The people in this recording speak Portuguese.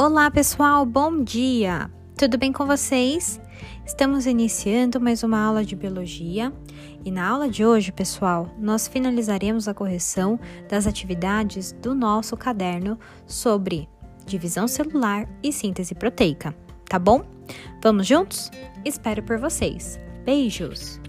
Olá, pessoal, bom dia! Tudo bem com vocês? Estamos iniciando mais uma aula de biologia e na aula de hoje, pessoal, nós finalizaremos a correção das atividades do nosso caderno sobre divisão celular e síntese proteica, tá bom? Vamos juntos? Espero por vocês. Beijos!